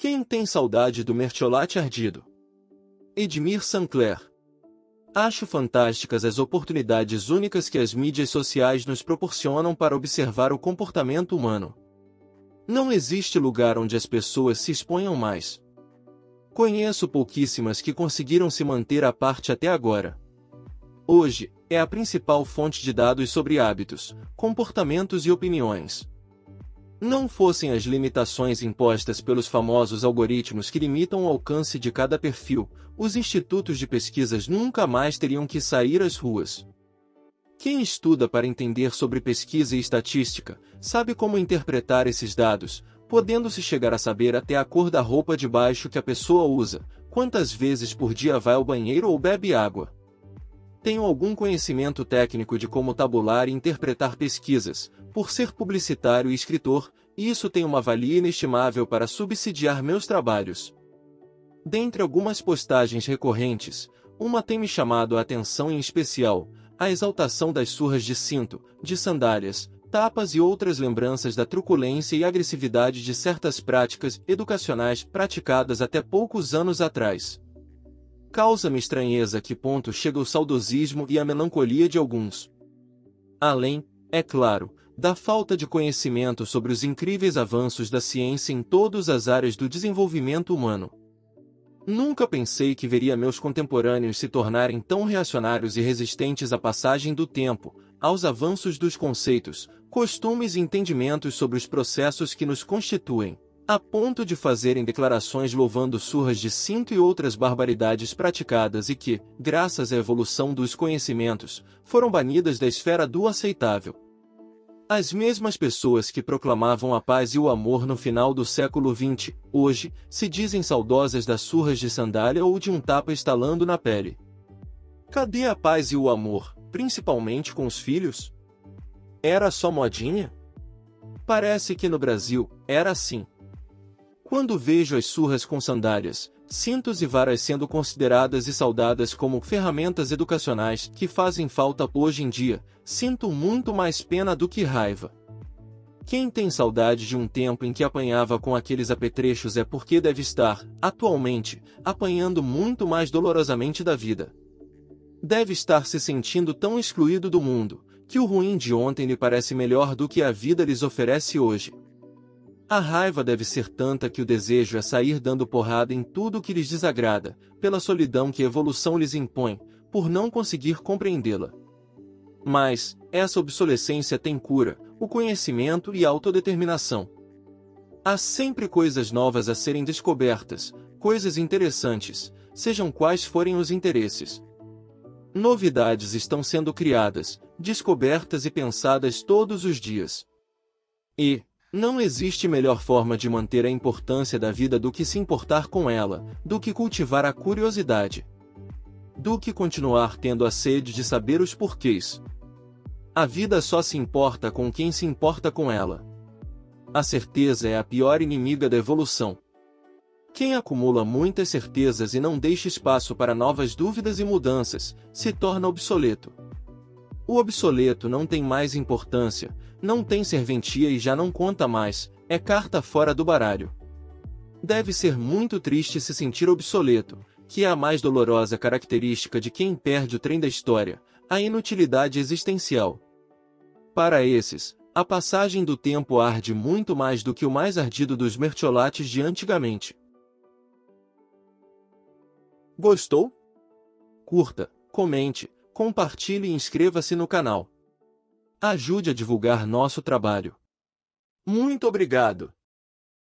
Quem tem saudade do mertiolate ardido? Edmir Sancler. Acho fantásticas as oportunidades únicas que as mídias sociais nos proporcionam para observar o comportamento humano. Não existe lugar onde as pessoas se exponham mais. Conheço pouquíssimas que conseguiram se manter à parte até agora. Hoje, é a principal fonte de dados sobre hábitos, comportamentos e opiniões. Não fossem as limitações impostas pelos famosos algoritmos que limitam o alcance de cada perfil, os institutos de pesquisas nunca mais teriam que sair às ruas. Quem estuda para entender sobre pesquisa e estatística, sabe como interpretar esses dados, podendo-se chegar a saber até a cor da roupa de baixo que a pessoa usa, quantas vezes por dia vai ao banheiro ou bebe água. Tenho algum conhecimento técnico de como tabular e interpretar pesquisas, por ser publicitário e escritor, isso tem uma valia inestimável para subsidiar meus trabalhos. Dentre algumas postagens recorrentes, uma tem me chamado a atenção em especial, a exaltação das surras de cinto, de sandálias, tapas e outras lembranças da truculência e agressividade de certas práticas educacionais praticadas até poucos anos atrás. Causa-me estranheza a que ponto chega o saudosismo e a melancolia de alguns. Além, é claro, da falta de conhecimento sobre os incríveis avanços da ciência em todas as áreas do desenvolvimento humano. Nunca pensei que veria meus contemporâneos se tornarem tão reacionários e resistentes à passagem do tempo, aos avanços dos conceitos, costumes e entendimentos sobre os processos que nos constituem a ponto de fazerem declarações louvando surras de cinto e outras barbaridades praticadas e que, graças à evolução dos conhecimentos, foram banidas da esfera do aceitável. As mesmas pessoas que proclamavam a paz e o amor no final do século XX, hoje, se dizem saudosas das surras de sandália ou de um tapa estalando na pele. Cadê a paz e o amor, principalmente com os filhos? Era só modinha? Parece que no Brasil, era assim. Quando vejo as surras com sandálias, cintos e varas sendo consideradas e saudadas como ferramentas educacionais que fazem falta hoje em dia, sinto muito mais pena do que raiva. Quem tem saudade de um tempo em que apanhava com aqueles apetrechos é porque deve estar, atualmente, apanhando muito mais dolorosamente da vida. Deve estar se sentindo tão excluído do mundo, que o ruim de ontem lhe parece melhor do que a vida lhes oferece hoje. A raiva deve ser tanta que o desejo é sair dando porrada em tudo que lhes desagrada, pela solidão que a evolução lhes impõe, por não conseguir compreendê-la. Mas, essa obsolescência tem cura, o conhecimento e a autodeterminação. Há sempre coisas novas a serem descobertas, coisas interessantes, sejam quais forem os interesses. Novidades estão sendo criadas, descobertas e pensadas todos os dias. E, não existe melhor forma de manter a importância da vida do que se importar com ela, do que cultivar a curiosidade. Do que continuar tendo a sede de saber os porquês. A vida só se importa com quem se importa com ela. A certeza é a pior inimiga da evolução. Quem acumula muitas certezas e não deixa espaço para novas dúvidas e mudanças, se torna obsoleto. O obsoleto não tem mais importância, não tem serventia e já não conta mais, é carta fora do baralho. Deve ser muito triste se sentir obsoleto, que é a mais dolorosa característica de quem perde o trem da história, a inutilidade existencial. Para esses, a passagem do tempo arde muito mais do que o mais ardido dos mertiolates de antigamente. Gostou? Curta, comente, compartilhe e inscreva-se no canal. Ajude a divulgar nosso trabalho. Muito obrigado!